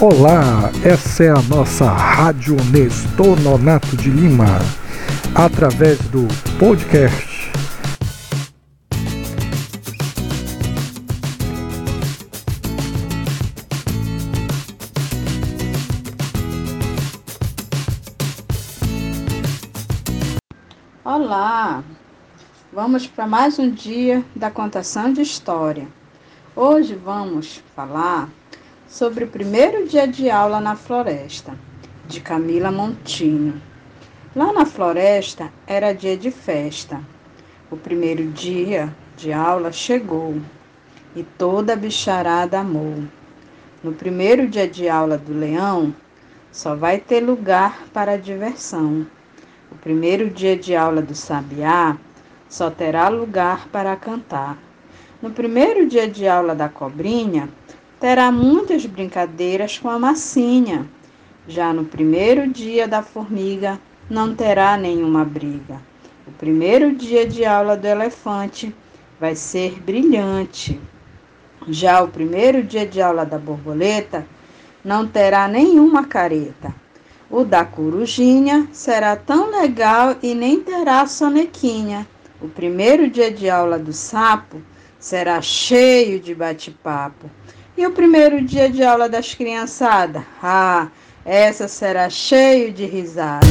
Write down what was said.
Olá, essa é a nossa Rádio Nestor Nonato de Lima, através do podcast. Olá, vamos para mais um dia da contação de história. Hoje vamos falar sobre o primeiro dia de aula na floresta, de Camila Montinho. Lá na floresta era dia de festa. O primeiro dia de aula chegou e toda a bicharada amou. No primeiro dia de aula do leão, só vai ter lugar para diversão. O primeiro dia de aula do sabiá só terá lugar para cantar. No primeiro dia de aula da cobrinha, terá muitas brincadeiras com a massinha. Já no primeiro dia da formiga, não terá nenhuma briga. O primeiro dia de aula do elefante vai ser brilhante. Já o primeiro dia de aula da borboleta não terá nenhuma careta. O da corujinha será tão legal e nem terá sonequinha. O primeiro dia de aula do sapo será cheio de bate-papo. E o primeiro dia de aula das criançadas? Ah, essa será cheio de risada.